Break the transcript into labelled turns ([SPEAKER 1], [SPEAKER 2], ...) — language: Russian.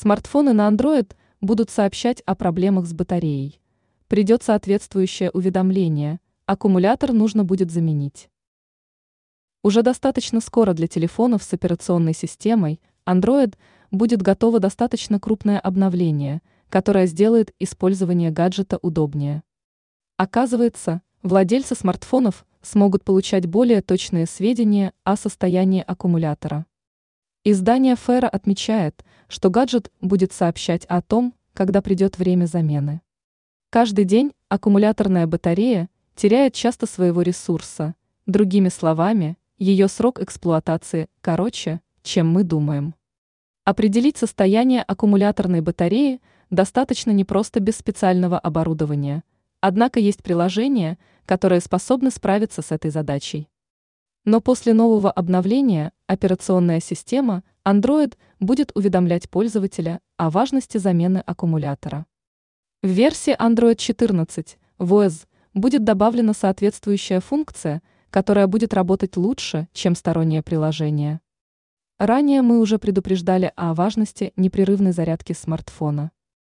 [SPEAKER 1] Смартфоны на Android будут сообщать о проблемах с батареей. Придет соответствующее уведомление, аккумулятор нужно будет заменить. Уже достаточно скоро для телефонов с операционной системой Android будет готово достаточно крупное обновление, которое сделает использование гаджета удобнее. Оказывается, владельцы смартфонов смогут получать более точные сведения о состоянии аккумулятора. Издание Фера отмечает, что гаджет будет сообщать о том, когда придет время замены. Каждый день аккумуляторная батарея теряет часто своего ресурса, другими словами, ее срок эксплуатации короче, чем мы думаем. Определить состояние аккумуляторной батареи достаточно не просто без специального оборудования, однако есть приложения, которые способны справиться с этой задачей. Но после нового обновления операционная система Android будет уведомлять пользователя о важности замены аккумулятора. В версии Android 14 в будет добавлена соответствующая функция, которая будет работать лучше, чем стороннее приложение. Ранее мы уже предупреждали о важности непрерывной зарядки смартфона.